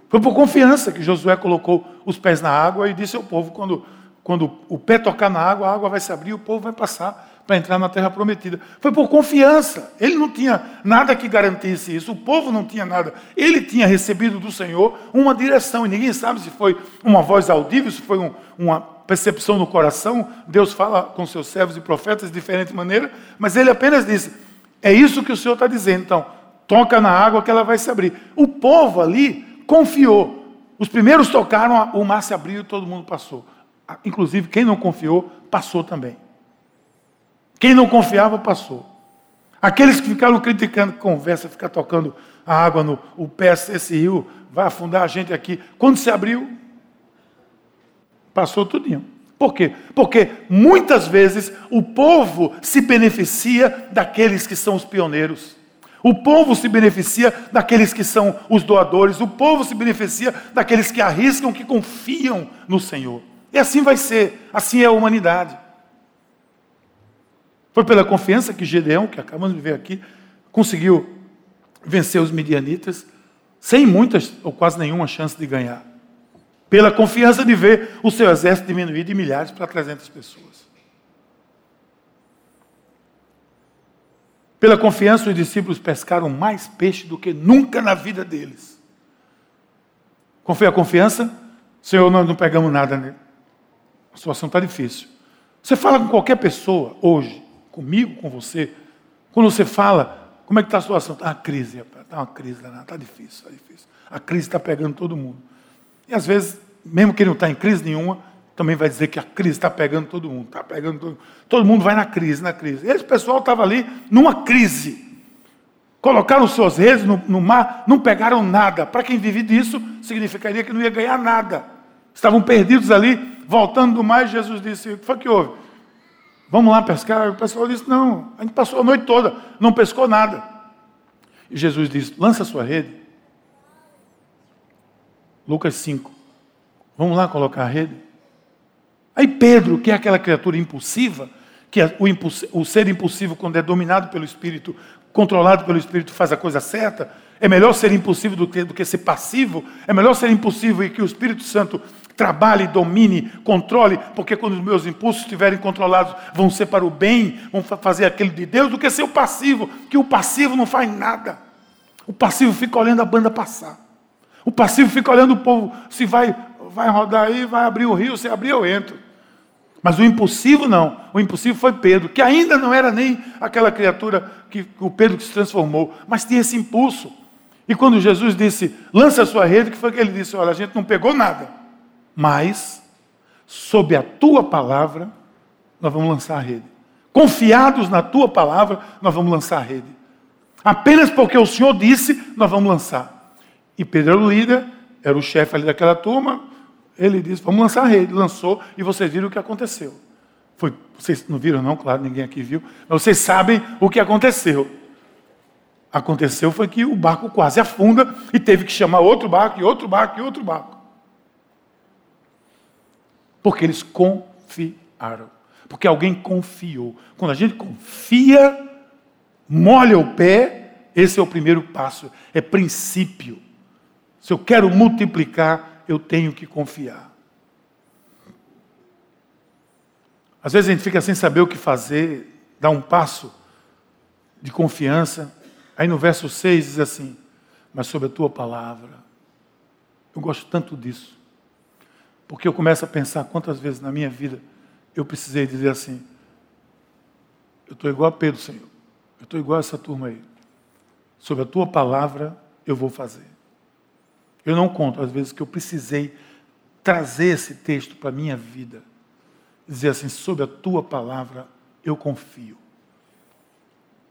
Foi por confiança que Josué colocou os pés na água e disse ao povo: quando, quando o pé tocar na água, a água vai se abrir e o povo vai passar para entrar na terra prometida. Foi por confiança. Ele não tinha nada que garantisse isso. O povo não tinha nada. Ele tinha recebido do Senhor uma direção. E ninguém sabe se foi uma voz audível, se foi um, uma percepção no coração. Deus fala com seus servos e profetas de diferente maneira. Mas ele apenas disse: É isso que o Senhor está dizendo. Então, toca na água que ela vai se abrir. O povo ali confiou. Os primeiros tocaram, o mar se abriu e todo mundo passou. Inclusive, quem não confiou, passou também. Quem não confiava, passou. Aqueles que ficaram criticando conversa, ficar tocando a água no o pé, esse rio vai afundar a gente aqui. Quando se abriu, passou tudinho. Por quê? Porque muitas vezes o povo se beneficia daqueles que são os pioneiros. O povo se beneficia daqueles que são os doadores. O povo se beneficia daqueles que arriscam, que confiam no Senhor. E assim vai ser. Assim é a humanidade. Foi pela confiança que Gedeão, que acabamos de ver aqui, conseguiu vencer os midianitas sem muitas ou quase nenhuma chance de ganhar pela confiança de ver o seu exército diminuir de milhares para 300 pessoas. Pela confiança, os discípulos pescaram mais peixe do que nunca na vida deles. Foi a confiança? Senhor, nós não pegamos nada. Né? A situação está difícil. Você fala com qualquer pessoa hoje, comigo, com você, quando você fala, como é que está a situação? Está uma crise, está uma crise, está difícil, está difícil. A crise está pegando todo mundo. E às vezes, mesmo que ele não está em crise nenhuma, também vai dizer que a crise está pegando todo mundo, está pegando todo, todo mundo vai na crise, na crise. Esse pessoal estava ali numa crise. Colocaram suas redes no, no mar, não pegaram nada. Para quem vive disso, significaria que não ia ganhar nada. Estavam perdidos ali, voltando e Jesus disse: O que foi que houve? Vamos lá pescar? O pessoal disse: Não, a gente passou a noite toda, não pescou nada. E Jesus disse: Lança a sua rede. Lucas 5. Vamos lá colocar a rede? Aí Pedro, que é aquela criatura impulsiva, que é o, o ser impulsivo, quando é dominado pelo Espírito, controlado pelo Espírito, faz a coisa certa. É melhor ser impulsivo do que, do que ser passivo. É melhor ser impulsivo e que o Espírito Santo trabalhe, domine, controle, porque quando os meus impulsos estiverem controlados, vão ser para o bem, vão fazer aquilo de Deus, do que ser o passivo, que o passivo não faz nada. O passivo fica olhando a banda passar. O passivo fica olhando o povo, se vai, vai rodar aí, vai abrir o rio, se abrir eu entro. Mas o impulsivo não. O impulsivo foi Pedro, que ainda não era nem aquela criatura que o Pedro que se transformou, mas tinha esse impulso. E quando Jesus disse, lança a sua rede, que foi que ele disse? Olha, a gente não pegou nada, mas sob a tua palavra, nós vamos lançar a rede. Confiados na tua palavra, nós vamos lançar a rede. Apenas porque o Senhor disse, nós vamos lançar. E Pedro era o líder, era o chefe ali daquela turma. Ele disse: Vamos lançar a rede. Lançou e vocês viram o que aconteceu. Foi, vocês não viram, não? Claro, ninguém aqui viu. Mas vocês sabem o que aconteceu. Aconteceu foi que o barco quase afunda e teve que chamar outro barco, e outro barco, e outro barco. Porque eles confiaram. Porque alguém confiou. Quando a gente confia, molha o pé, esse é o primeiro passo, é princípio. Se eu quero multiplicar, eu tenho que confiar. Às vezes a gente fica sem saber o que fazer, dá um passo de confiança. Aí no verso 6 diz assim: Mas sobre a tua palavra. Eu gosto tanto disso. Porque eu começo a pensar quantas vezes na minha vida eu precisei dizer assim: Eu estou igual a Pedro, Senhor. Eu estou igual a essa turma aí. Sobre a tua palavra eu vou fazer. Eu não conto às vezes que eu precisei trazer esse texto para a minha vida. Dizer assim, sobre a tua palavra eu confio.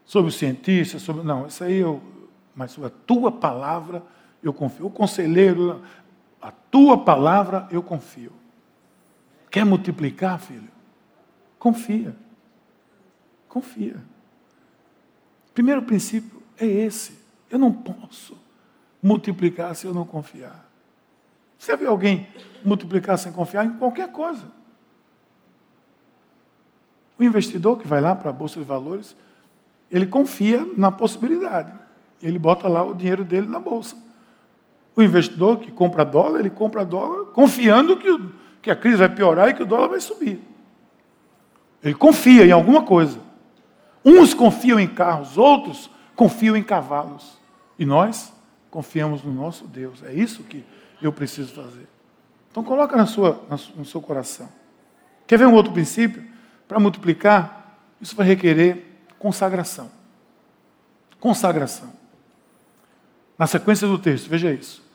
Sobre o cientista, sobre. Não, isso aí eu. Mas sobre a tua palavra eu confio. O conselheiro, a tua palavra eu confio. Quer multiplicar, filho? Confia. Confia. Primeiro princípio é esse. Eu não posso multiplicar se eu não confiar. Você vê alguém multiplicar sem confiar em qualquer coisa. O investidor que vai lá para a Bolsa de Valores, ele confia na possibilidade. Ele bota lá o dinheiro dele na bolsa. O investidor que compra dólar, ele compra dólar confiando que, o, que a crise vai piorar e que o dólar vai subir. Ele confia em alguma coisa. Uns confiam em carros, outros confiam em cavalos. E nós? confiamos no nosso Deus. É isso que eu preciso fazer. Então coloca na sua, no seu coração. Quer ver um outro princípio? Para multiplicar, isso vai requerer consagração. Consagração. Na sequência do texto, veja isso.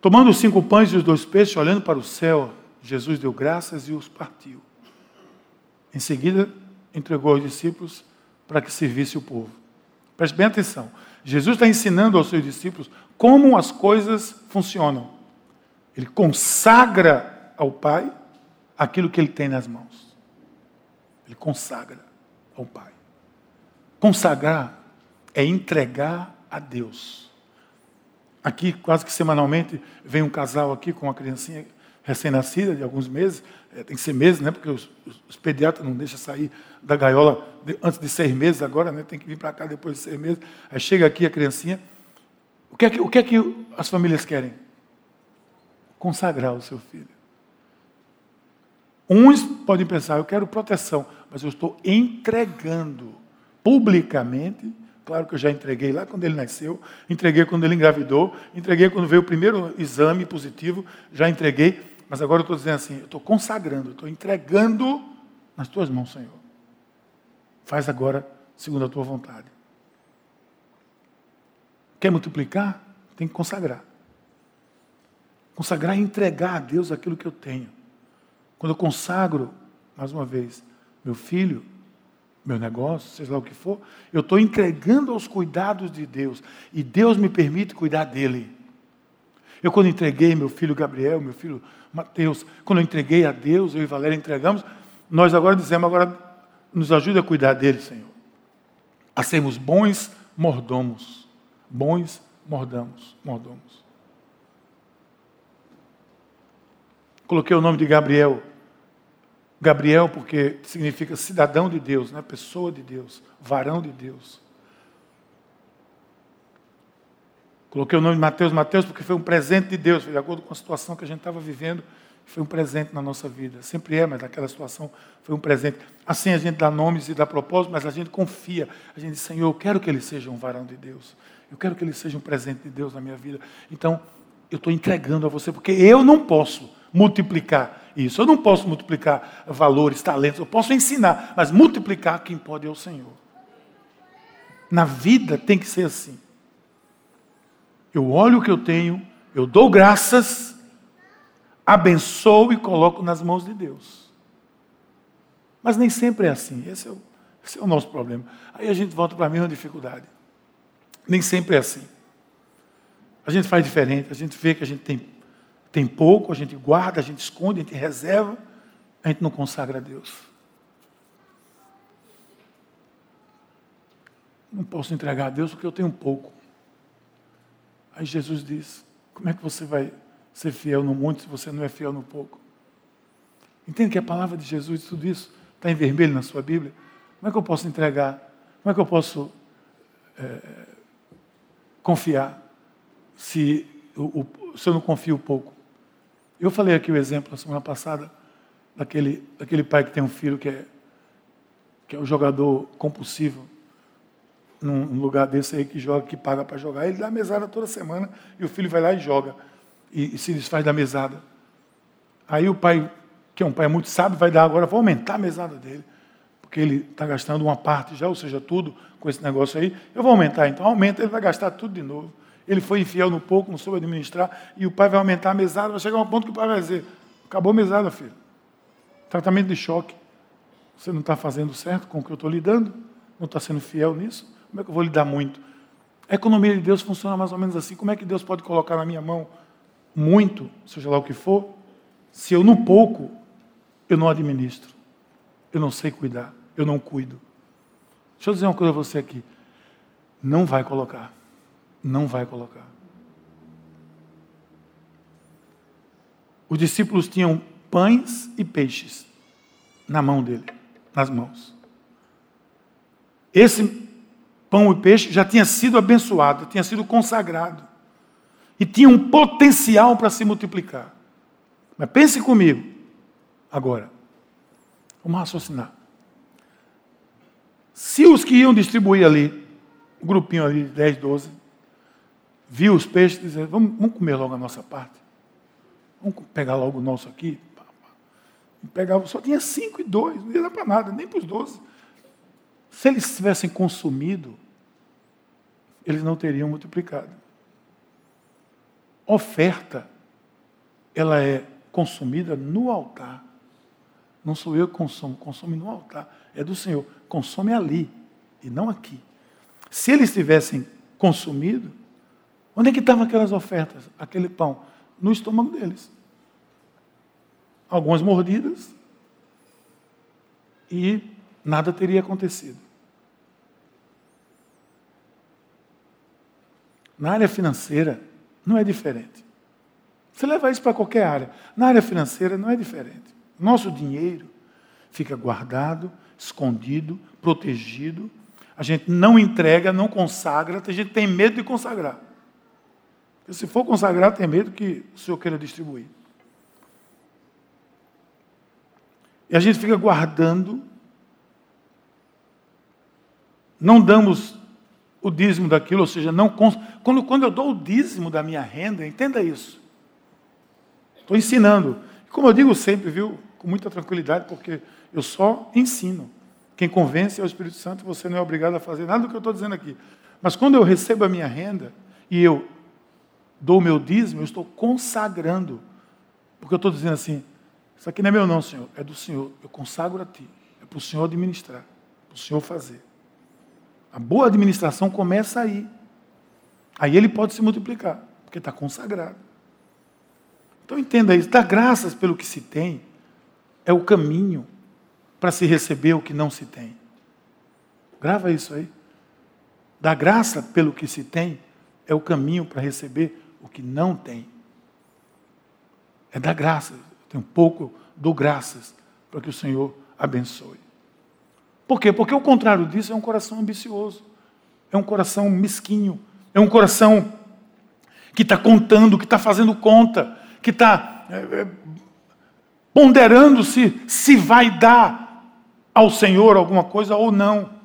Tomando os cinco pães e os dois peixes, olhando para o céu, Jesus deu graças e os partiu. Em seguida, entregou aos discípulos para que servisse o povo. Preste bem atenção. Jesus está ensinando aos seus discípulos como as coisas funcionam. Ele consagra ao Pai aquilo que ele tem nas mãos. Ele consagra ao Pai. Consagrar é entregar a Deus. Aqui, quase que semanalmente, vem um casal aqui com uma criancinha recém-nascida, de alguns meses, é, tem que ser meses, né? Porque os, os, pediatras não deixam sair da gaiola de, antes de seis meses agora, né? Tem que vir para cá depois de seis meses. Aí chega aqui a criancinha. O que é que, o que, é que as famílias querem? Consagrar o seu filho. Uns podem pensar, eu quero proteção, mas eu estou entregando publicamente Claro que eu já entreguei lá quando ele nasceu, entreguei quando ele engravidou, entreguei quando veio o primeiro exame positivo, já entreguei, mas agora eu estou dizendo assim: eu estou consagrando, estou entregando nas tuas mãos, Senhor. Faz agora segundo a tua vontade. Quer multiplicar? Tem que consagrar. Consagrar é entregar a Deus aquilo que eu tenho. Quando eu consagro, mais uma vez, meu filho, meu negócio, seja lá o que for, eu estou entregando aos cuidados de Deus. E Deus me permite cuidar dele. Eu, quando entreguei meu filho Gabriel, meu filho Mateus, quando eu entreguei a Deus, eu e Valéria entregamos, nós agora dizemos, agora nos ajude a cuidar dele, Senhor. A sermos bons mordomos. Bons mordamos, mordomos. Coloquei o nome de Gabriel Gabriel, porque significa cidadão de Deus, né? pessoa de Deus, varão de Deus. Coloquei o nome de Mateus, Mateus, porque foi um presente de Deus, de acordo com a situação que a gente estava vivendo, foi um presente na nossa vida. Sempre é, mas naquela situação foi um presente. Assim a gente dá nomes e dá propósito, mas a gente confia. A gente diz, Senhor, eu quero que ele seja um varão de Deus. Eu quero que ele seja um presente de Deus na minha vida. Então, eu estou entregando a você, porque eu não posso multiplicar isso. Eu não posso multiplicar valores, talentos, eu posso ensinar, mas multiplicar quem pode é o Senhor. Na vida tem que ser assim. Eu olho o que eu tenho, eu dou graças, abençoo e coloco nas mãos de Deus. Mas nem sempre é assim. Esse é o, esse é o nosso problema. Aí a gente volta para a mesma dificuldade. Nem sempre é assim. A gente faz diferente, a gente vê que a gente tem tem pouco, a gente guarda, a gente esconde, a gente reserva, a gente não consagra a Deus. Não posso entregar a Deus porque eu tenho pouco. Aí Jesus diz: Como é que você vai ser fiel no muito se você não é fiel no pouco? Entende que a palavra de Jesus, tudo isso, está em vermelho na sua Bíblia? Como é que eu posso entregar? Como é que eu posso é, confiar se, o, o, se eu não confio pouco? Eu falei aqui o exemplo na semana passada daquele, daquele pai que tem um filho que é, que é um jogador compulsivo num lugar desse aí que joga, que paga para jogar. Ele dá mesada toda semana e o filho vai lá e joga e, e se desfaz da mesada. Aí o pai, que é um pai muito sábio, vai dar agora, vou aumentar a mesada dele, porque ele está gastando uma parte já, ou seja, tudo com esse negócio aí. Eu vou aumentar, então aumenta, ele vai gastar tudo de novo. Ele foi infiel no pouco, não soube administrar, e o pai vai aumentar a mesada, vai chegar a um ponto que o pai vai dizer: acabou a mesada, filho. Tratamento de choque. Você não está fazendo certo com o que eu estou lidando? Não está sendo fiel nisso? Como é que eu vou lidar muito? A economia de Deus funciona mais ou menos assim. Como é que Deus pode colocar na minha mão muito, seja lá o que for, se eu no pouco eu não administro, eu não sei cuidar, eu não cuido? Deixa eu dizer uma coisa a você aqui. Não vai colocar. Não vai colocar. Os discípulos tinham pães e peixes na mão dele, nas mãos. Esse pão e peixe já tinha sido abençoado, tinha sido consagrado. E tinha um potencial para se multiplicar. Mas pense comigo, agora. Vamos raciocinar. Se os que iam distribuir ali, um grupinho ali de 10, 12, viu os peixes e disse: vamos, vamos comer logo a nossa parte. Vamos pegar logo o nosso aqui. Pegava, só tinha cinco e dois, não ia para nada, nem para os doze. Se eles tivessem consumido, eles não teriam multiplicado. Oferta, ela é consumida no altar. Não sou eu que consumo, consome no altar. É do Senhor. Consome ali e não aqui. Se eles tivessem consumido, Onde é que estavam aquelas ofertas, aquele pão? No estômago deles. algumas mordidas e nada teria acontecido. Na área financeira, não é diferente. Você leva isso para qualquer área. Na área financeira, não é diferente. Nosso dinheiro fica guardado, escondido, protegido. A gente não entrega, não consagra. A gente tem medo de consagrar. Porque se for consagrar, tem medo que o Senhor queira distribuir. E a gente fica guardando. Não damos o dízimo daquilo, ou seja, não quando, quando eu dou o dízimo da minha renda, entenda isso. Estou ensinando. Como eu digo sempre, viu? Com muita tranquilidade, porque eu só ensino. Quem convence é o Espírito Santo, você não é obrigado a fazer nada do que eu estou dizendo aqui. Mas quando eu recebo a minha renda e eu dou o meu dízimo, eu estou consagrando. Porque eu estou dizendo assim: isso aqui não é meu, não, Senhor, é do Senhor. Eu consagro a Ti. É para o Senhor administrar, para o Senhor fazer. A boa administração começa aí. Aí ele pode se multiplicar, porque está consagrado. Então entenda isso: dar graças pelo que se tem é o caminho para se receber o que não se tem. Grava isso aí. Dar graça pelo que se tem é o caminho para receber o que não tem. É dar graças. Tem um pouco, dou graças para que o Senhor abençoe. Por quê? Porque o contrário disso é um coração ambicioso, é um coração mesquinho, é um coração que está contando, que está fazendo conta, que está é, é, ponderando se, se vai dar ao Senhor alguma coisa ou não.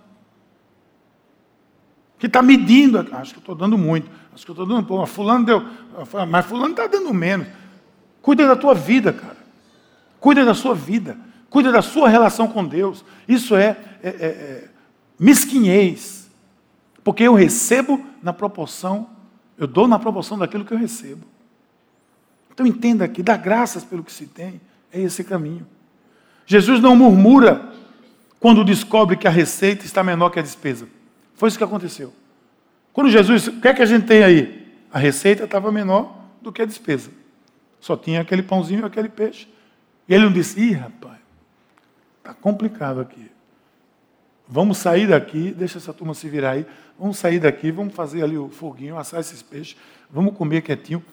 Que está medindo, acho que estou dando muito, acho que estou dando pouco, fulano deu, mas fulano está dando menos. Cuida da tua vida, cara. Cuida da sua vida. Cuida da sua relação com Deus. Isso é, é, é, é mesquinhez. Porque eu recebo na proporção, eu dou na proporção daquilo que eu recebo. Então entenda que dar graças pelo que se tem é esse caminho. Jesus não murmura quando descobre que a receita está menor que a despesa. Foi isso que aconteceu. Quando Jesus, o que é que a gente tem aí? A receita estava menor do que a despesa. Só tinha aquele pãozinho e aquele peixe. E ele não disse: ih, rapaz, está complicado aqui. Vamos sair daqui, deixa essa turma se virar aí. Vamos sair daqui, vamos fazer ali o foguinho, assar esses peixes, vamos comer quietinho.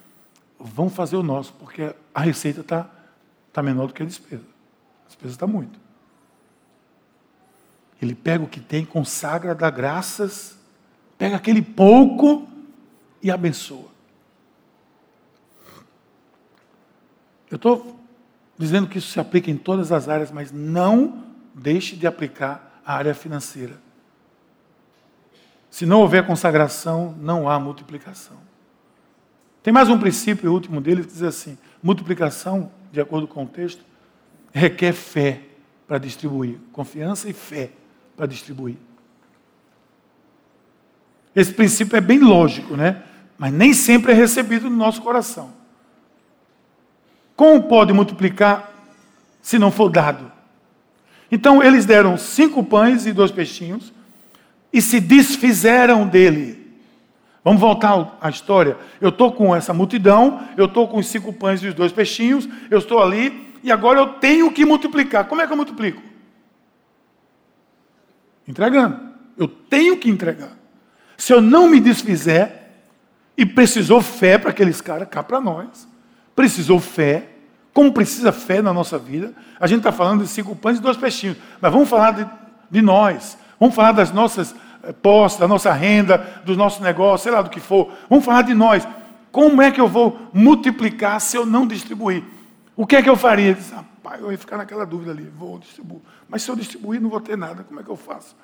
Vamos fazer o nosso, porque a receita está tá menor do que a despesa. A despesa está muito. Ele pega o que tem, consagra, dá graças, pega aquele pouco e abençoa. Eu estou dizendo que isso se aplica em todas as áreas, mas não deixe de aplicar a área financeira. Se não houver consagração, não há multiplicação. Tem mais um princípio, o último dele, que diz assim: multiplicação, de acordo com o texto, requer fé para distribuir, confiança e fé para distribuir. Esse princípio é bem lógico, né? Mas nem sempre é recebido no nosso coração. Como pode multiplicar se não for dado? Então eles deram cinco pães e dois peixinhos e se desfizeram dele. Vamos voltar à história. Eu estou com essa multidão, eu estou com os cinco pães e os dois peixinhos, eu estou ali e agora eu tenho que multiplicar. Como é que eu multiplico? Entregando. Eu tenho que entregar. Se eu não me desfizer, e precisou fé para aqueles caras, cá para nós precisou fé, como precisa fé na nossa vida. A gente está falando de cinco pães e dois peixinhos, mas vamos falar de, de nós, vamos falar das nossas eh, posses, da nossa renda, dos nossos negócios, sei lá do que for. Vamos falar de nós. Como é que eu vou multiplicar se eu não distribuir? O que é que eu faria? Rapaz, eu ia ficar naquela dúvida ali, vou distribuir. Mas se eu distribuir, não vou ter nada, como é que eu faço?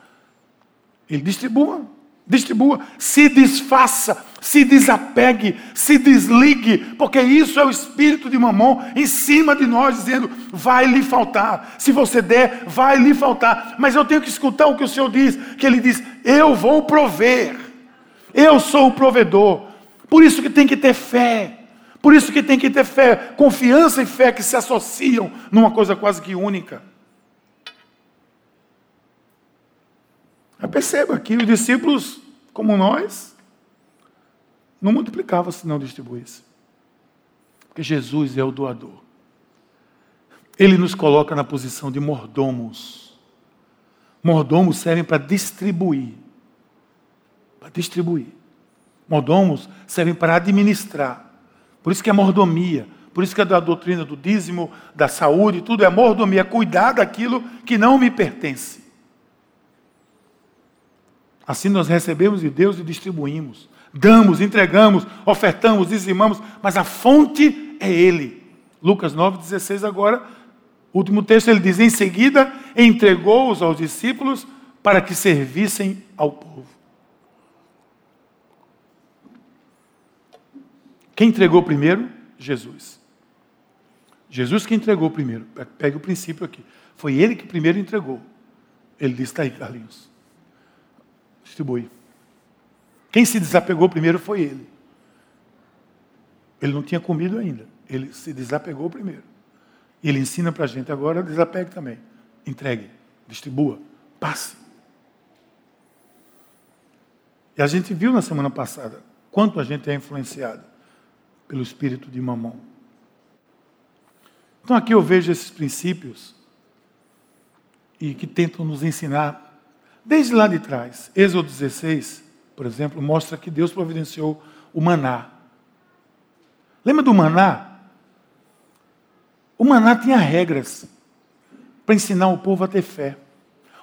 Ele distribua. Distribua, se desfaça, se desapegue, se desligue, porque isso é o espírito de mamão em cima de nós, dizendo: vai lhe faltar. Se você der, vai lhe faltar. Mas eu tenho que escutar o que o Senhor diz, que Ele diz: eu vou prover, eu sou o provedor. Por isso que tem que ter fé, por isso que tem que ter fé, confiança e fé que se associam numa coisa quase que única. Mas perceba que os discípulos, como nós, não multiplicavam se não distribuísse. Porque Jesus é o doador. Ele nos coloca na posição de mordomos. Mordomos servem para distribuir. Para distribuir. Mordomos servem para administrar. Por isso que é mordomia. Por isso que é da doutrina do dízimo, da saúde, tudo é mordomia, é cuidar daquilo que não me pertence. Assim nós recebemos de Deus e distribuímos. Damos, entregamos, ofertamos, dizimamos, mas a fonte é Ele. Lucas 9,16 agora, último texto, ele diz: Em seguida, entregou-os aos discípulos para que servissem ao povo. Quem entregou primeiro? Jesus. Jesus que entregou primeiro. Pegue o princípio aqui. Foi ele que primeiro entregou. Ele disse: está aí, Carlinhos. Distribui. Quem se desapegou primeiro foi ele. Ele não tinha comido ainda. Ele se desapegou primeiro. Ele ensina para a gente agora, desapegue também. Entregue, distribua, passe. E a gente viu na semana passada quanto a gente é influenciado pelo espírito de mamão. Então aqui eu vejo esses princípios e que tentam nos ensinar desde lá de trás. Êxodo 16, por exemplo, mostra que Deus providenciou o maná. Lembra do maná? O maná tinha regras para ensinar o povo a ter fé.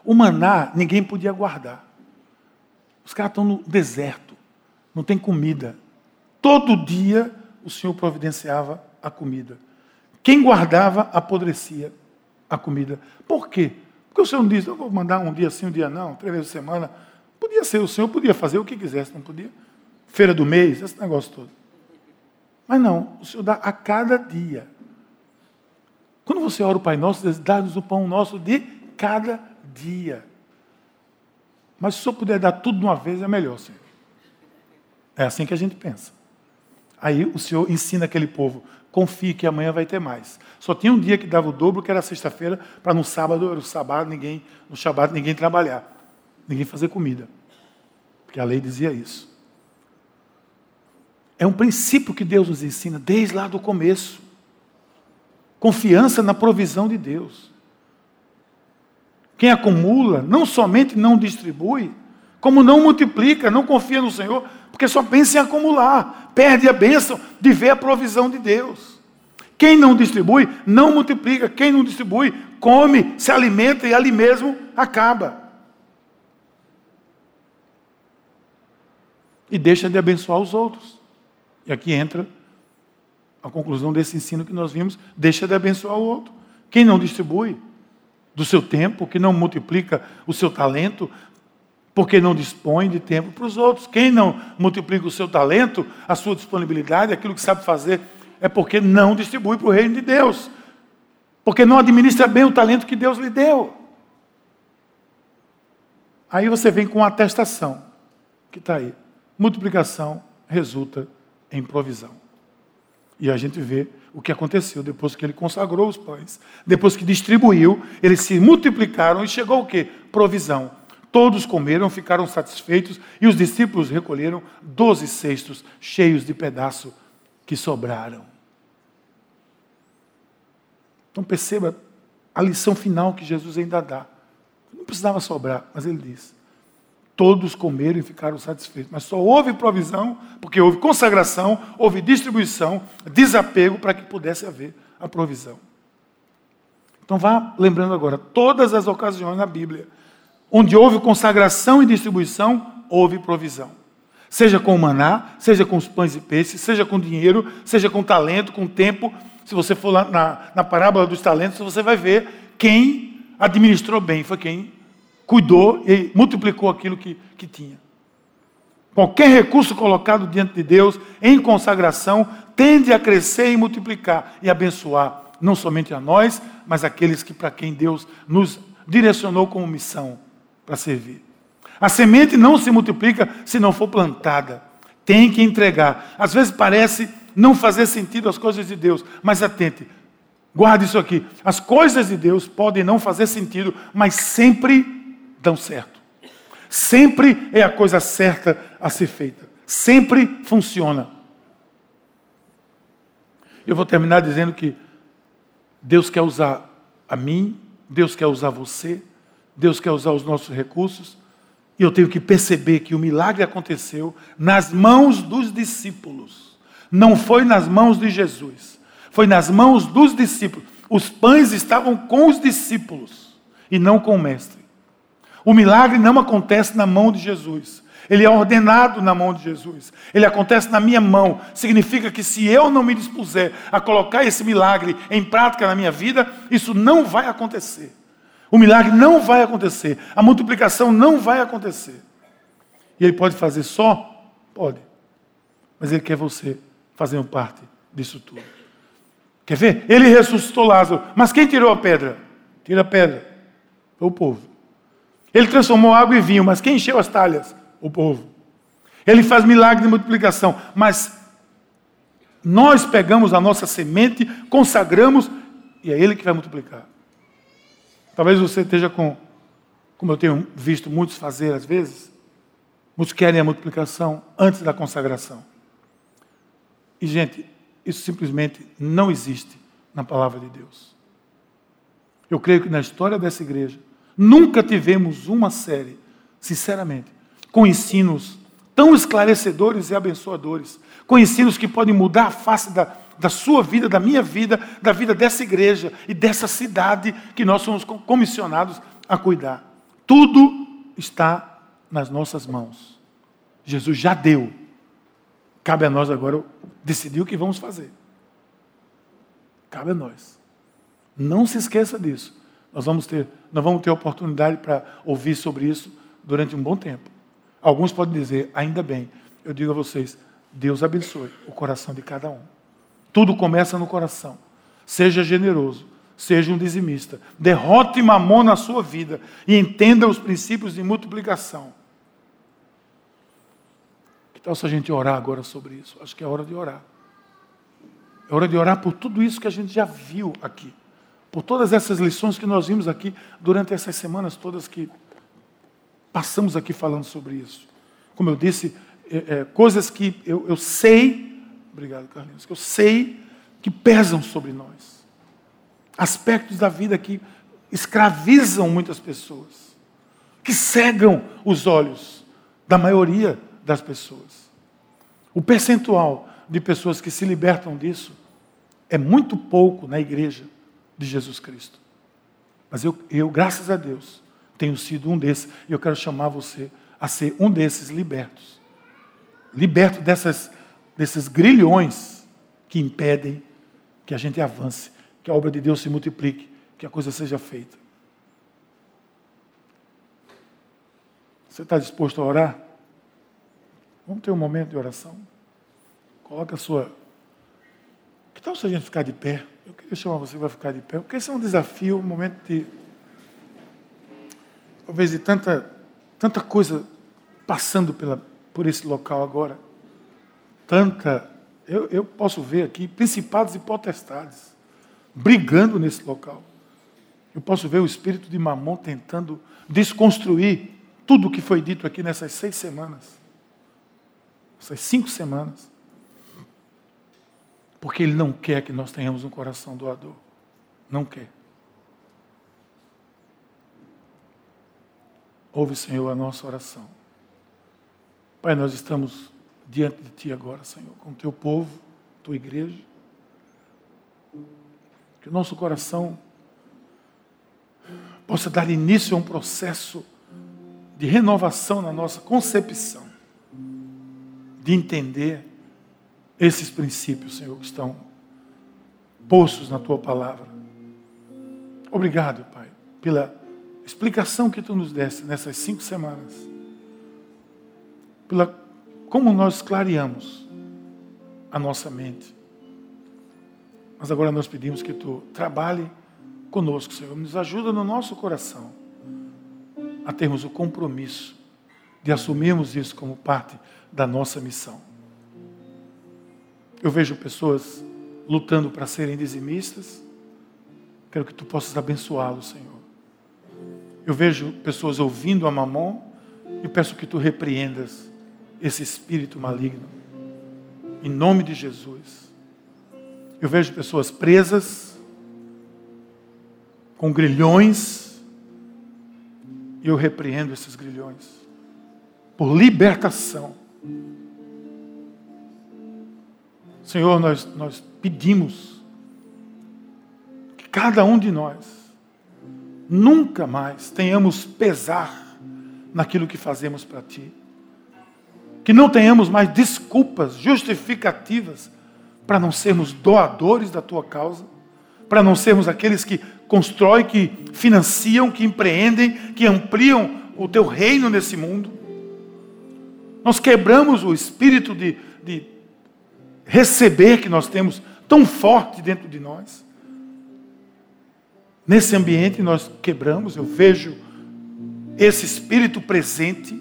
O maná ninguém podia guardar. Os caras estão no deserto, não tem comida. Todo dia o Senhor providenciava a comida. Quem guardava, apodrecia a comida. Por quê? Porque o Senhor não diz, eu vou mandar um dia sim, um dia não, três vezes por semana. Podia ser, o Senhor podia fazer o que quisesse, não podia? Feira do mês, esse negócio todo. Mas não, o Senhor dá a cada dia. Quando você ora o Pai Nosso, diz, dá-nos o pão nosso de cada dia. Mas se o Senhor puder dar tudo de uma vez, é melhor, Senhor. É assim que a gente pensa. Aí o Senhor ensina aquele povo: confie que amanhã vai ter mais. Só tinha um dia que dava o dobro, que era sexta-feira, para no sábado, era o sábado, ninguém, no sábado ninguém trabalhar, ninguém fazer comida. Porque a lei dizia isso. É um princípio que Deus nos ensina desde lá do começo. Confiança na provisão de Deus. Quem acumula, não somente não distribui, como não multiplica, não confia no Senhor, porque só pensa em acumular, perde a bênção de ver a provisão de Deus. Quem não distribui, não multiplica. Quem não distribui, come, se alimenta e ali mesmo acaba. E deixa de abençoar os outros. E aqui entra a conclusão desse ensino que nós vimos: deixa de abençoar o outro. Quem não distribui do seu tempo, que não multiplica o seu talento, porque não dispõe de tempo para os outros. Quem não multiplica o seu talento, a sua disponibilidade, aquilo que sabe fazer, é porque não distribui para o reino de Deus. Porque não administra bem o talento que Deus lhe deu. Aí você vem com a atestação, que está aí. Multiplicação resulta em provisão. E a gente vê o que aconteceu depois que ele consagrou os pães. Depois que distribuiu, eles se multiplicaram e chegou o quê? Provisão. Todos comeram, ficaram satisfeitos e os discípulos recolheram doze cestos cheios de pedaço que sobraram. Então perceba a lição final que Jesus ainda dá. Não precisava sobrar, mas ele diz: todos comeram e ficaram satisfeitos. Mas só houve provisão, porque houve consagração, houve distribuição, desapego para que pudesse haver a provisão. Então vá lembrando agora, todas as ocasiões na Bíblia Onde houve consagração e distribuição, houve provisão. Seja com o maná, seja com os pães e peixes, seja com dinheiro, seja com talento, com tempo. Se você for lá na, na parábola dos talentos, você vai ver quem administrou bem, foi quem cuidou e multiplicou aquilo que, que tinha. Qualquer recurso colocado diante de Deus em consagração tende a crescer e multiplicar e abençoar não somente a nós, mas aqueles que para quem Deus nos direcionou como missão para servir. A semente não se multiplica se não for plantada. Tem que entregar. Às vezes parece não fazer sentido as coisas de Deus, mas atente. Guarde isso aqui. As coisas de Deus podem não fazer sentido, mas sempre dão certo. Sempre é a coisa certa a ser feita. Sempre funciona. Eu vou terminar dizendo que Deus quer usar a mim, Deus quer usar você, Deus quer usar os nossos recursos, e eu tenho que perceber que o milagre aconteceu nas mãos dos discípulos, não foi nas mãos de Jesus, foi nas mãos dos discípulos. Os pães estavam com os discípulos e não com o Mestre. O milagre não acontece na mão de Jesus. Ele é ordenado na mão de Jesus. Ele acontece na minha mão. Significa que se eu não me dispuser a colocar esse milagre em prática na minha vida, isso não vai acontecer. O milagre não vai acontecer. A multiplicação não vai acontecer. E ele pode fazer só? Pode. Mas ele quer você fazendo parte disso tudo. Quer ver? Ele ressuscitou Lázaro. Mas quem tirou a pedra? Tira a pedra. Foi o povo. Ele transformou água em vinho. Mas quem encheu as talhas? o povo. Ele faz milagre de multiplicação, mas nós pegamos a nossa semente, consagramos e é Ele que vai multiplicar. Talvez você esteja com, como eu tenho visto muitos fazer às vezes, muitos querem a multiplicação antes da consagração. E, gente, isso simplesmente não existe na palavra de Deus. Eu creio que na história dessa igreja, nunca tivemos uma série, sinceramente, com ensinos tão esclarecedores e abençoadores, com ensinos que podem mudar a face da, da sua vida, da minha vida, da vida dessa igreja e dessa cidade que nós somos comissionados a cuidar. Tudo está nas nossas mãos. Jesus já deu. Cabe a nós agora decidir o que vamos fazer. Cabe a nós. Não se esqueça disso. Nós vamos ter, nós vamos ter oportunidade para ouvir sobre isso durante um bom tempo. Alguns podem dizer, ainda bem. Eu digo a vocês, Deus abençoe o coração de cada um. Tudo começa no coração. Seja generoso, seja um dizimista. Derrote mamon na sua vida e entenda os princípios de multiplicação. Que tal se a gente orar agora sobre isso? Acho que é hora de orar. É hora de orar por tudo isso que a gente já viu aqui. Por todas essas lições que nós vimos aqui durante essas semanas todas que Passamos aqui falando sobre isso. Como eu disse, é, é, coisas que eu, eu sei, obrigado, Carlinhos, que eu sei que pesam sobre nós. Aspectos da vida que escravizam muitas pessoas, que cegam os olhos da maioria das pessoas. O percentual de pessoas que se libertam disso é muito pouco na igreja de Jesus Cristo. Mas eu, eu graças a Deus, tenho sido um desses, e eu quero chamar você a ser um desses libertos. Liberto dessas, desses grilhões que impedem que a gente avance, que a obra de Deus se multiplique, que a coisa seja feita. Você está disposto a orar? Vamos ter um momento de oração? Coloca a sua. Que tal se a gente ficar de pé? Eu queria chamar você para ficar de pé, porque esse é um desafio, um momento de talvez de tanta, tanta coisa passando pela, por esse local agora. Tanta. Eu, eu posso ver aqui principados e potestades brigando nesse local. Eu posso ver o espírito de Mamon tentando desconstruir tudo o que foi dito aqui nessas seis semanas. Essas cinco semanas. Porque ele não quer que nós tenhamos um coração doador. Não quer. Ouve, Senhor, a nossa oração. Pai, nós estamos diante de Ti agora, Senhor, com o Teu povo, Tua igreja. Que o nosso coração possa dar início a um processo de renovação na nossa concepção, de entender esses princípios, Senhor, que estão postos na Tua palavra. Obrigado, Pai, pela explicação que tu nos deste nessas cinco semanas, pela como nós clareamos a nossa mente. Mas agora nós pedimos que tu trabalhe conosco, Senhor, nos ajuda no nosso coração a termos o compromisso de assumirmos isso como parte da nossa missão. Eu vejo pessoas lutando para serem dizimistas. Quero que tu possas abençoá-los, Senhor. Eu vejo pessoas ouvindo a mamon e peço que tu repreendas esse espírito maligno. Em nome de Jesus. Eu vejo pessoas presas com grilhões, e eu repreendo esses grilhões por libertação. Senhor, nós, nós pedimos que cada um de nós nunca mais tenhamos pesar naquilo que fazemos para Ti. Que não tenhamos mais desculpas justificativas para não sermos doadores da Tua causa, para não sermos aqueles que constroem, que financiam, que empreendem, que ampliam o Teu reino nesse mundo. Nós quebramos o espírito de, de receber que nós temos tão forte dentro de nós. Nesse ambiente nós quebramos, eu vejo esse espírito presente,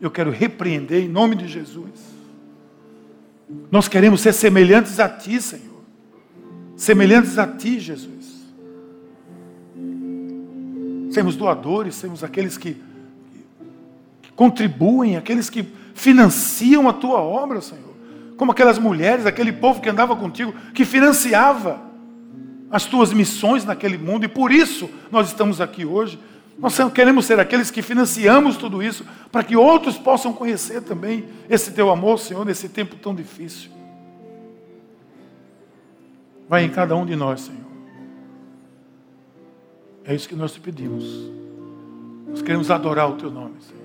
eu quero repreender em nome de Jesus. Nós queremos ser semelhantes a Ti, Senhor. Semelhantes a Ti, Jesus. Sermos doadores, sermos aqueles que, que contribuem, aqueles que financiam a Tua obra, Senhor como aquelas mulheres, aquele povo que andava contigo, que financiava as tuas missões naquele mundo, e por isso nós estamos aqui hoje. Nós queremos ser aqueles que financiamos tudo isso, para que outros possam conhecer também esse teu amor, Senhor, nesse tempo tão difícil. Vai em cada um de nós, Senhor. É isso que nós te pedimos. Nós queremos adorar o teu nome, Senhor.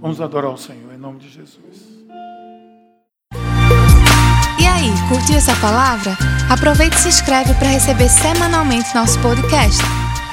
Vamos adorar o Senhor, em nome de Jesus aí, curtiu essa palavra? Aproveite e se inscreve para receber semanalmente nosso podcast.